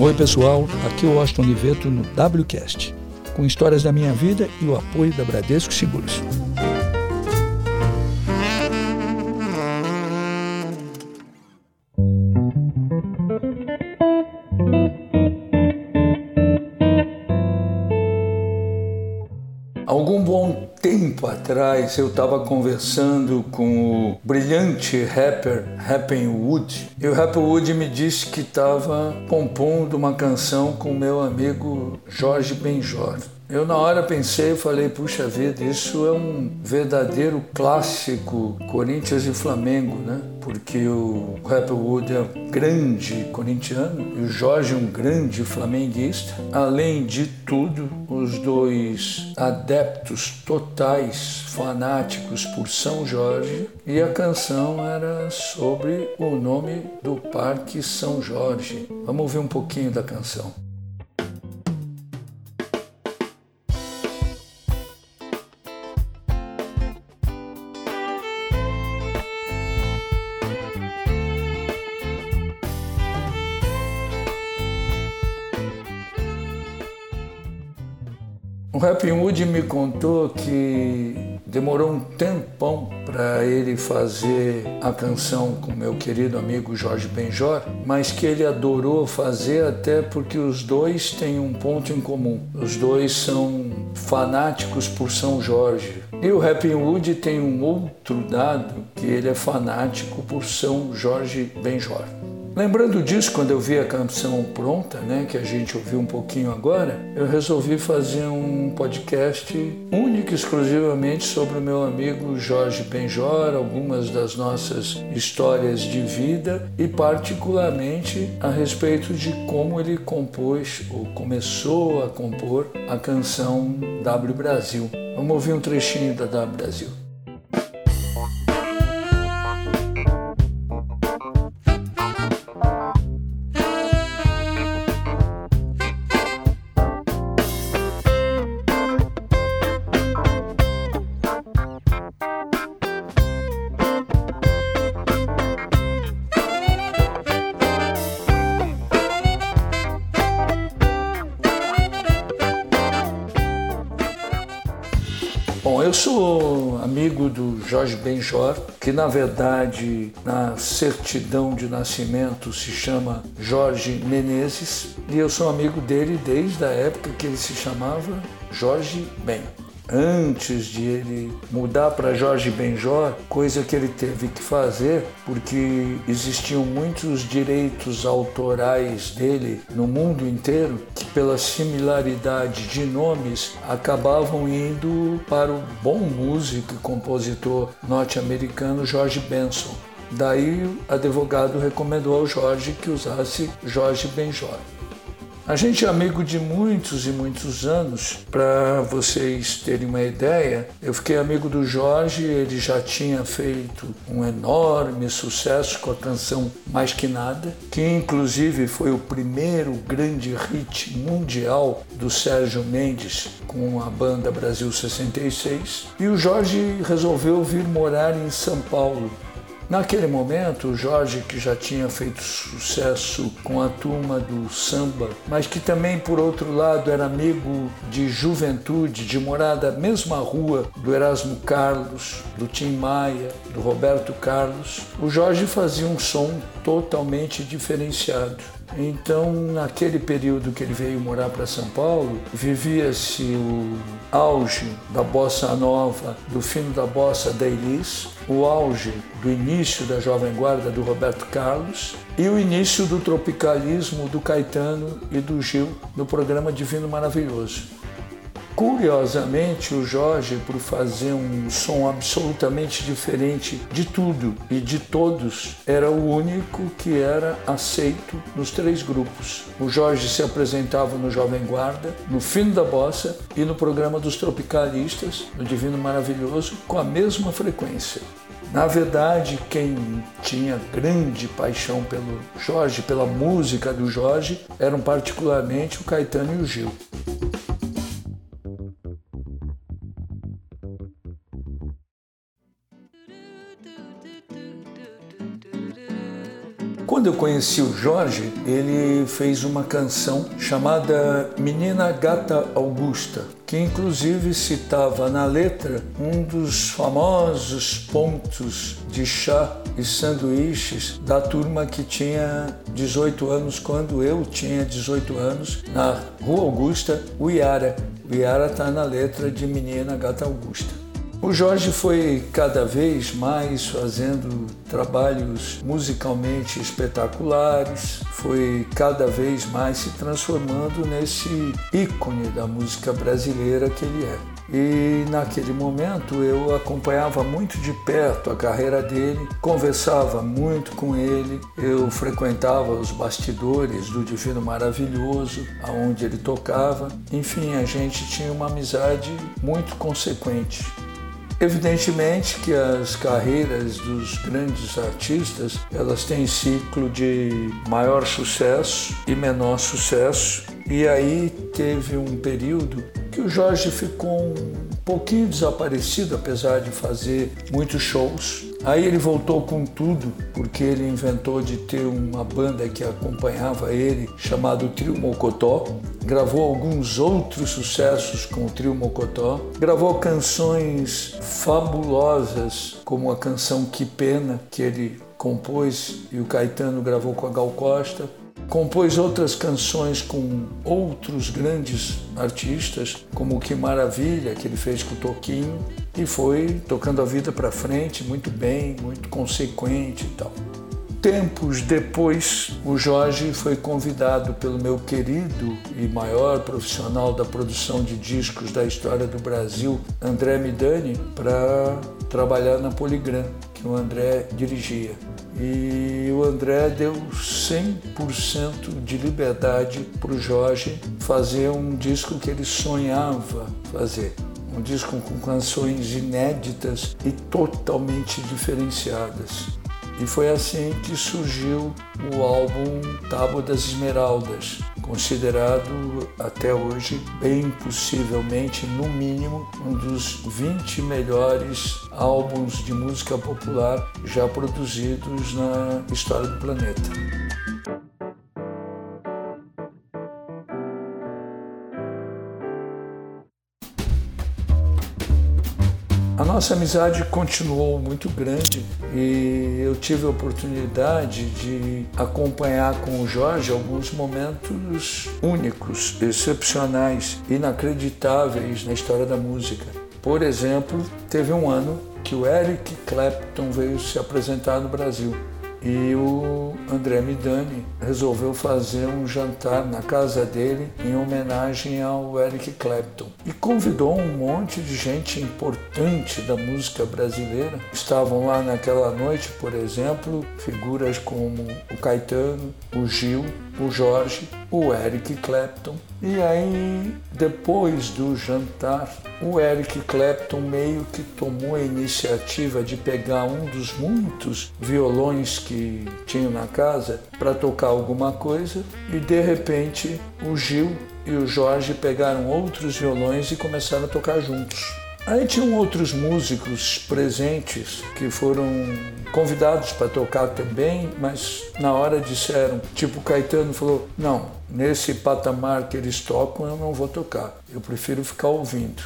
Oi, pessoal. Aqui é o Austin Oliveto no WCast, com histórias da minha vida e o apoio da Bradesco Seguros. Atrás eu estava conversando com o brilhante rapper Wood e o Wood me disse que estava compondo uma canção com meu amigo Jorge Benjor. Eu na hora pensei e falei, puxa vida, isso é um verdadeiro clássico Corinthians e Flamengo, né? Porque o Wood é um grande corintiano e o Jorge é um grande flamenguista. Além de tudo, os dois adeptos totais, fanáticos por São Jorge, e a canção era sobre o nome do Parque São Jorge. Vamos ouvir um pouquinho da canção. O Happy Wood me contou que demorou um tempão para ele fazer a canção com meu querido amigo Jorge Benjor, mas que ele adorou fazer até porque os dois têm um ponto em comum. Os dois são fanáticos por São Jorge. E o Happy Wood tem um outro dado que ele é fanático por São Jorge Benjor. Lembrando disso, quando eu vi a canção pronta, né, que a gente ouviu um pouquinho agora, eu resolvi fazer um podcast único e exclusivamente sobre o meu amigo Jorge Benjor, algumas das nossas histórias de vida e particularmente a respeito de como ele compôs ou começou a compor a canção W Brasil. Vamos ouvir um trechinho da W Brasil. Bom, eu sou amigo do Jorge Benjor, que na verdade na certidão de nascimento se chama Jorge Menezes, e eu sou amigo dele desde a época que ele se chamava Jorge Ben antes de ele mudar para Jorge Benjor, coisa que ele teve que fazer porque existiam muitos direitos autorais dele no mundo inteiro que pela similaridade de nomes acabavam indo para o bom músico e compositor norte-americano George Benson. Daí o advogado recomendou ao Jorge que usasse Jorge Benjor. A gente é amigo de muitos e muitos anos. Para vocês terem uma ideia, eu fiquei amigo do Jorge, ele já tinha feito um enorme sucesso com a canção Mais Que Nada, que inclusive foi o primeiro grande hit mundial do Sérgio Mendes com a banda Brasil 66. E o Jorge resolveu vir morar em São Paulo Naquele momento, o Jorge, que já tinha feito sucesso com a turma do samba, mas que também, por outro lado, era amigo de juventude, de morar da mesma rua do Erasmo Carlos, do Tim Maia, do Roberto Carlos, o Jorge fazia um som totalmente diferenciado. Então, naquele período que ele veio morar para São Paulo, vivia-se o auge da bossa nova, do fim da bossa da Elis, o auge do início da Jovem Guarda do Roberto Carlos e o início do tropicalismo do Caetano e do Gil no programa Divino Maravilhoso. Curiosamente, o Jorge, por fazer um som absolutamente diferente de tudo e de todos, era o único que era aceito nos três grupos. O Jorge se apresentava no Jovem Guarda, no Fino da Bossa e no programa dos Tropicalistas, no Divino Maravilhoso, com a mesma frequência. Na verdade, quem tinha grande paixão pelo Jorge, pela música do Jorge, eram particularmente o Caetano e o Gil. Eu conheci o Jorge, ele fez uma canção chamada Menina Gata Augusta, que inclusive citava na letra um dos famosos pontos de chá e sanduíches da turma que tinha 18 anos quando eu tinha 18 anos, na Rua Augusta, o Iara. O Iara está na letra de Menina Gata Augusta. O Jorge foi cada vez mais fazendo trabalhos musicalmente espetaculares, foi cada vez mais se transformando nesse ícone da música brasileira que ele é. E naquele momento eu acompanhava muito de perto a carreira dele, conversava muito com ele, eu frequentava os bastidores do Divino Maravilhoso, aonde ele tocava. Enfim, a gente tinha uma amizade muito consequente. Evidentemente que as carreiras dos grandes artistas, elas têm ciclo de maior sucesso e menor sucesso. E aí teve um período que o Jorge ficou um pouquinho desaparecido, apesar de fazer muitos shows. Aí ele voltou com tudo, porque ele inventou de ter uma banda que acompanhava ele, chamado Trio Mocotó. Gravou alguns outros sucessos com o Trio Mocotó. Gravou canções fabulosas, como a canção Que Pena, que ele compôs e o Caetano gravou com a Gal Costa. Compôs outras canções com outros grandes artistas, como Que Maravilha, que ele fez com o Toquinho, e foi tocando a vida para frente muito bem, muito consequente e tal. Tempos depois, o Jorge foi convidado pelo meu querido e maior profissional da produção de discos da história do Brasil, André Midani, para trabalhar na Poligram, que o André dirigia. E o André deu 100% de liberdade para o Jorge fazer um disco que ele sonhava fazer. Um disco com canções inéditas e totalmente diferenciadas. E foi assim que surgiu o álbum Tábua das Esmeraldas, considerado até hoje, bem possivelmente, no mínimo, um dos 20 melhores álbuns de música popular já produzidos na história do planeta. Nossa amizade continuou muito grande e eu tive a oportunidade de acompanhar com o Jorge alguns momentos únicos, excepcionais, inacreditáveis na história da música. Por exemplo, teve um ano que o Eric Clapton veio se apresentar no Brasil e o André Midani resolveu fazer um jantar na casa dele em homenagem ao Eric Clapton e convidou um monte de gente importante da música brasileira. Estavam lá naquela noite, por exemplo, figuras como o Caetano, o Gil, o Jorge, o Eric Clapton. E aí, depois do jantar, o Eric Clapton meio que tomou a iniciativa de pegar um dos muitos violões que tinham na casa para tocar alguma coisa e de repente o Gil e o Jorge pegaram outros violões e começaram a tocar juntos. Aí tinham outros músicos presentes que foram convidados para tocar também, mas na hora disseram, tipo Caetano falou, não, nesse patamar que eles tocam eu não vou tocar, eu prefiro ficar ouvindo.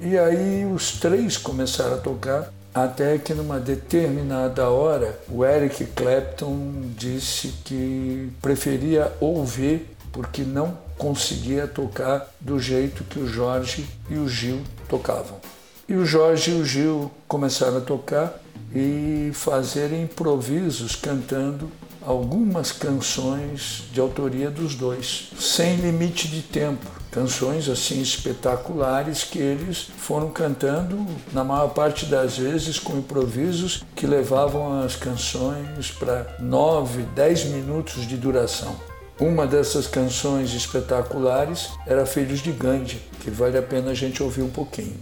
E aí os três começaram a tocar, até que numa determinada hora o Eric Clapton disse que preferia ouvir porque não conseguia tocar do jeito que o Jorge e o Gil tocavam. E o Jorge e o Gil começaram a tocar e fazer improvisos cantando algumas canções de autoria dos dois, sem limite de tempo. Canções assim espetaculares que eles foram cantando, na maior parte das vezes, com improvisos que levavam as canções para nove, dez minutos de duração. Uma dessas canções espetaculares era Filhos de Gandhi, que vale a pena a gente ouvir um pouquinho.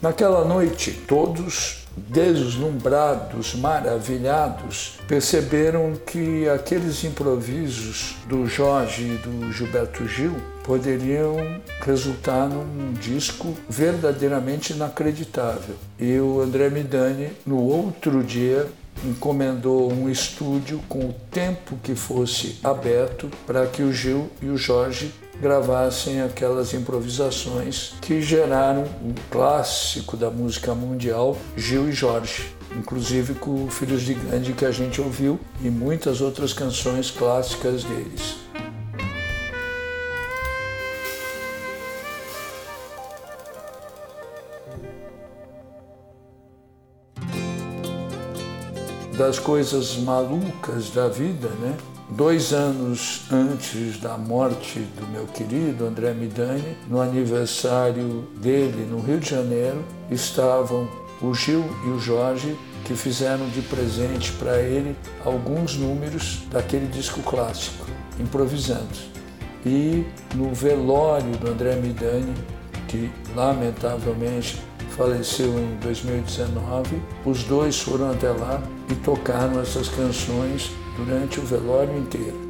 Naquela noite, todos deslumbrados, maravilhados, perceberam que aqueles improvisos do Jorge e do Gilberto Gil poderiam resultar num disco verdadeiramente inacreditável. E o André Midani, no outro dia, encomendou um estúdio com o tempo que fosse aberto para que o Gil e o Jorge gravassem aquelas improvisações que geraram um clássico da música mundial, Gil e Jorge, inclusive com Filhos de Gandhi que a gente ouviu e muitas outras canções clássicas deles. Das coisas malucas da vida, né? Dois anos antes da morte do meu querido André Midani, no aniversário dele no Rio de Janeiro, estavam o Gil e o Jorge que fizeram de presente para ele alguns números daquele disco clássico, improvisando. E no velório do André Midani, que lamentavelmente faleceu em 2019, os dois foram até lá e tocaram essas canções durante o velório inteiro.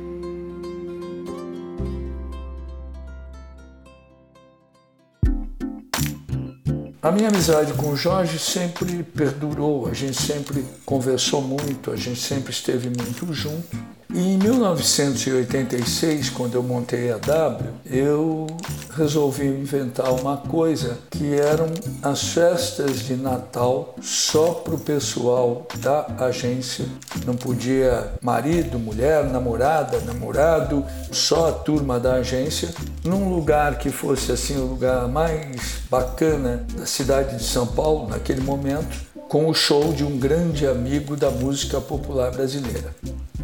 A minha amizade com o Jorge sempre perdurou, a gente sempre conversou muito, a gente sempre esteve muito junto. Em 1986, quando eu montei a W, eu resolvi inventar uma coisa que eram as festas de Natal só para o pessoal da agência. Não podia marido, mulher, namorada, namorado, só a turma da agência, num lugar que fosse assim o lugar mais bacana da cidade de São Paulo naquele momento, com o show de um grande amigo da música popular brasileira.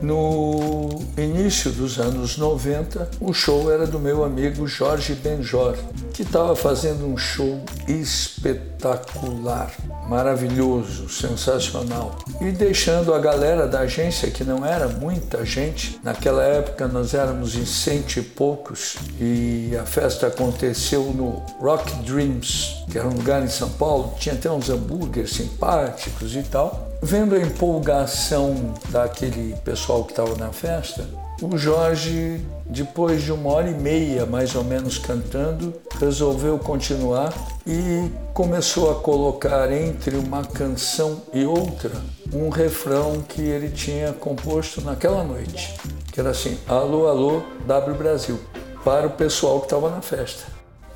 No início dos anos 90, o show era do meu amigo Jorge Benjor, que estava fazendo um show espetacular, maravilhoso, sensacional. E deixando a galera da agência, que não era muita gente, naquela época nós éramos em cento e poucos, e a festa aconteceu no Rock Dreams, que era um lugar em São Paulo, tinha até uns hambúrgueres simpáticos e tal. Vendo a empolgação daquele pessoal que estava na festa, o Jorge, depois de uma hora e meia mais ou menos cantando, resolveu continuar e começou a colocar entre uma canção e outra um refrão que ele tinha composto naquela noite, que era assim: Alô, alô, W Brasil, para o pessoal que estava na festa.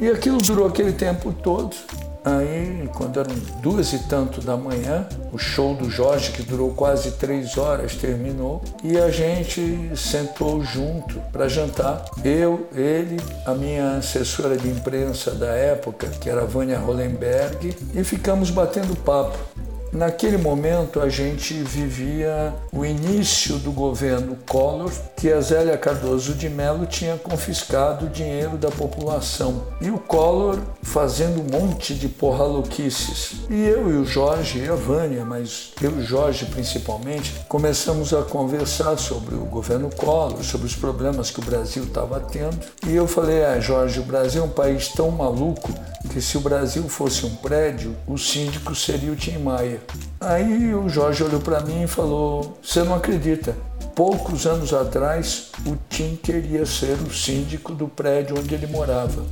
E aquilo durou aquele tempo todo. Aí, quando eram duas e tanto da manhã, o show do Jorge, que durou quase três horas, terminou e a gente sentou junto para jantar. Eu, ele, a minha assessora de imprensa da época, que era Vânia Hollenberg, e ficamos batendo papo. Naquele momento, a gente vivia o início do governo Collor, que a Zélia Cardoso de Mello tinha confiscado o dinheiro da população. E o Collor fazendo um monte de porra louquices. E eu e o Jorge e a Vânia, mas eu e o Jorge principalmente, começamos a conversar sobre o governo Collor, sobre os problemas que o Brasil estava tendo. E eu falei, ah, Jorge, o Brasil é um país tão maluco que se o Brasil fosse um prédio, o síndico seria o Tim Maia. Aí o Jorge olhou para mim e falou: Você não acredita? Poucos anos atrás, o Tim queria ser o síndico do prédio onde ele morava.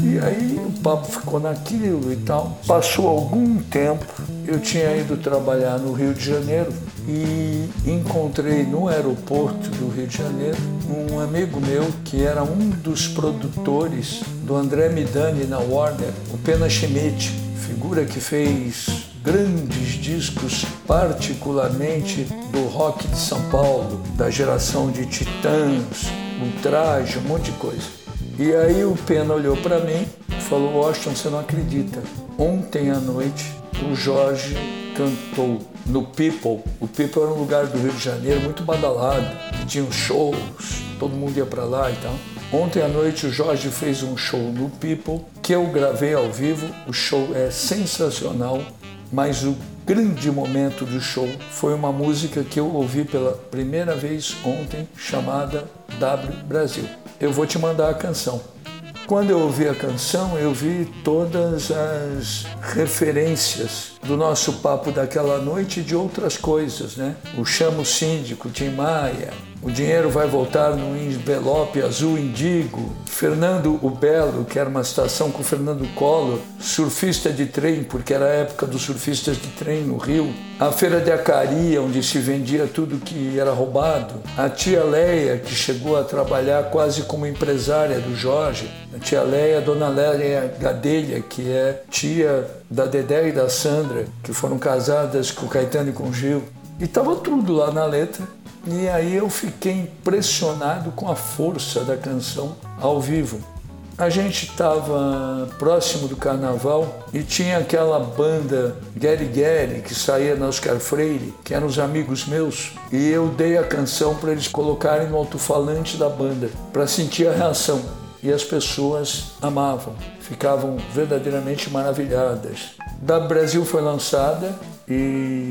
E aí o papo ficou naquilo e tal. Passou algum tempo, eu tinha ido trabalhar no Rio de Janeiro e encontrei no aeroporto do Rio de Janeiro um amigo meu que era um dos produtores do André Midani na Warner, o Pena Schmidt, figura que fez grandes discos, particularmente do rock de São Paulo, da geração de Titãs, Ultraje, um monte de coisa. E aí o Pena olhou para mim e falou: Washington, você não acredita. Ontem à noite o Jorge cantou no People. O People era um lugar do Rio de Janeiro muito badalado, que tinha shows, todo mundo ia para lá e tal. Ontem à noite o Jorge fez um show no People que eu gravei ao vivo. O show é sensacional, mas o grande momento do show foi uma música que eu ouvi pela primeira vez ontem chamada W Brasil. Eu vou te mandar a canção. Quando eu ouvi a canção, eu vi todas as referências do nosso papo daquela noite e de outras coisas, né? O Chamo Síndico, Tim Maia, o dinheiro vai voltar no envelope azul indigo. Fernando o Belo, que era uma estação com Fernando Collor, surfista de trem, porque era a época dos surfistas de trem no Rio. A feira de Acaria, onde se vendia tudo que era roubado. A tia Leia, que chegou a trabalhar quase como empresária do Jorge. A tia Leia, a dona Leia Gadelha, que é tia da Dedé e da Sandra, que foram casadas com o Caetano e com o Gil. E estava tudo lá na letra. E aí eu fiquei impressionado com a força da canção ao vivo. A gente estava próximo do carnaval e tinha aquela banda Gary Gary que saía na Oscar Freire, que eram os amigos meus, e eu dei a canção para eles colocarem no alto-falante da banda, para sentir a reação. E as pessoas amavam, ficavam verdadeiramente maravilhadas. Da Brasil foi lançada e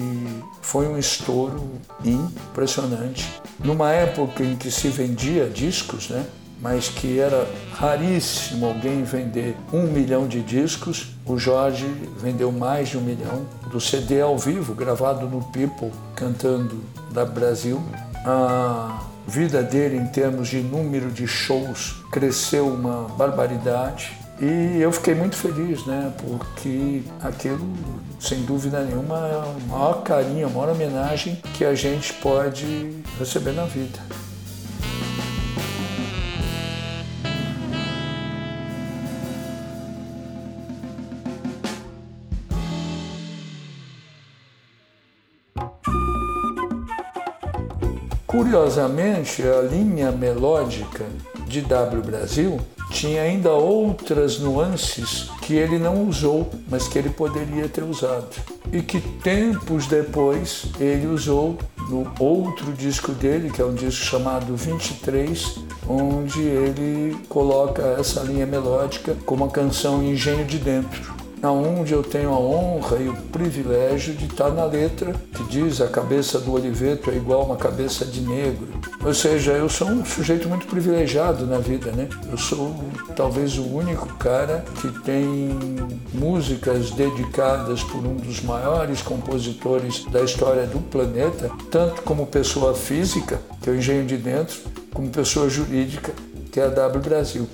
foi um estouro impressionante. Numa época em que se vendia discos, né? mas que era raríssimo alguém vender um milhão de discos, o Jorge vendeu mais de um milhão do CD ao vivo, gravado no People, cantando da Brasil. A vida dele, em termos de número de shows, cresceu uma barbaridade. E eu fiquei muito feliz, né? Porque aquilo, sem dúvida nenhuma, é o maior carinho, a maior homenagem que a gente pode receber na vida. Curiosamente, a linha melódica de W Brasil tinha ainda outras nuances que ele não usou, mas que ele poderia ter usado. E que tempos depois ele usou no outro disco dele, que é um disco chamado 23, onde ele coloca essa linha melódica como a canção Engenho de Dentro onde eu tenho a honra e o privilégio de estar na letra que diz a cabeça do Oliveto é igual uma cabeça de negro. Ou seja, eu sou um sujeito muito privilegiado na vida, né? Eu sou talvez o único cara que tem músicas dedicadas por um dos maiores compositores da história do planeta, tanto como pessoa física, que é o Engenho de Dentro, como pessoa jurídica, que é a W Brasil.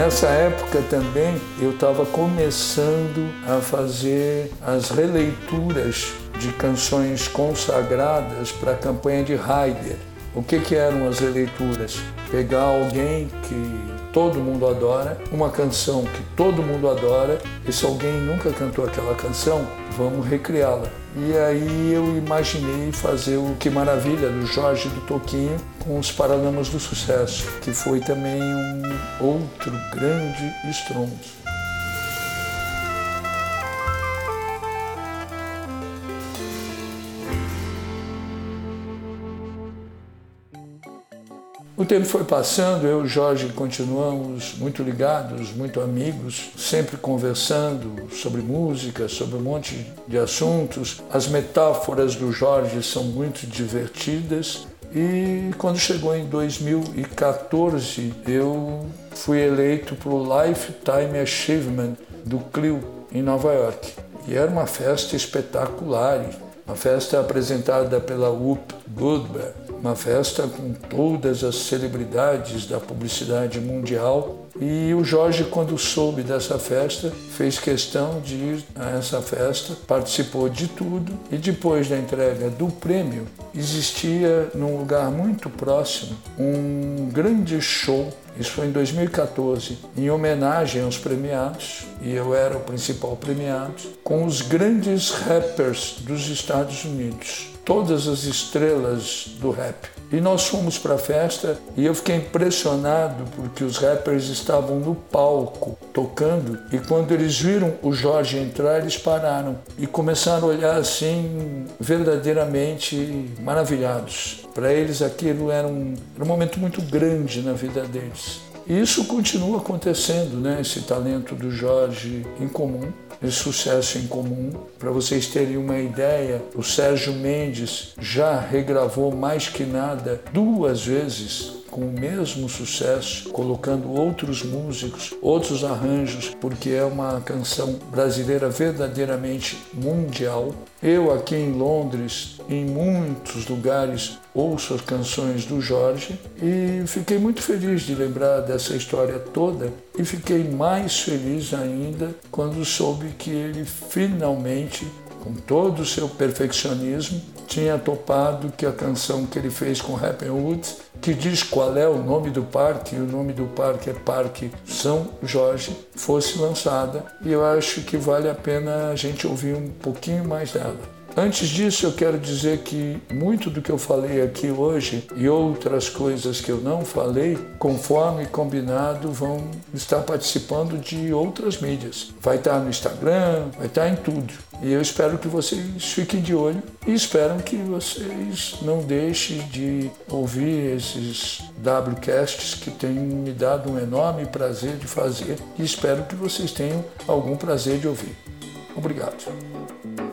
Nessa época também eu estava começando a fazer as releituras de canções consagradas para a campanha de Heidegger. O que, que eram as releituras? Pegar alguém que todo mundo adora, uma canção que todo mundo adora, e se alguém nunca cantou aquela canção, vamos recriá-la. E aí eu imaginei fazer o Que Maravilha do Jorge do Toquinho com os Paralamas do Sucesso, que foi também um outro grande estrondo. Tempo foi passando, eu e Jorge continuamos muito ligados, muito amigos, sempre conversando sobre música, sobre um monte de assuntos. As metáforas do Jorge são muito divertidas. E quando chegou em 2014, eu fui eleito para o Lifetime Achievement do Clio em Nova York. E era uma festa espetacular, uma festa apresentada pela Whoop Goldberg uma festa com todas as celebridades da publicidade mundial. E o Jorge, quando soube dessa festa, fez questão de ir a essa festa, participou de tudo e depois da entrega do prêmio, existia num lugar muito próximo um grande show. Isso foi em 2014, em homenagem aos premiados, e eu era o principal premiado, com os grandes rappers dos Estados Unidos todas as estrelas do rap. E nós fomos para a festa e eu fiquei impressionado porque os rappers estavam no palco tocando e quando eles viram o Jorge entrar, eles pararam e começaram a olhar assim verdadeiramente maravilhados. Para eles aquilo era um, era um momento muito grande na vida deles. E isso continua acontecendo, né? Esse talento do Jorge em comum, esse sucesso em comum. Para vocês terem uma ideia, o Sérgio Mendes já regravou mais que nada duas vezes com o mesmo sucesso, colocando outros músicos, outros arranjos, porque é uma canção brasileira verdadeiramente mundial. Eu aqui em Londres, em muitos lugares, ouço as canções do Jorge e fiquei muito feliz de lembrar dessa história toda e fiquei mais feliz ainda quando soube que ele finalmente com todo o seu perfeccionismo, tinha topado que a canção que ele fez com Wood, que diz qual é o nome do parque, e o nome do parque é Parque São Jorge, fosse lançada. E eu acho que vale a pena a gente ouvir um pouquinho mais dela. Antes disso, eu quero dizer que muito do que eu falei aqui hoje e outras coisas que eu não falei, conforme combinado, vão estar participando de outras mídias. Vai estar no Instagram, vai estar em tudo. E eu espero que vocês fiquem de olho e espero que vocês não deixem de ouvir esses WCasts que têm me dado um enorme prazer de fazer e espero que vocês tenham algum prazer de ouvir. Obrigado.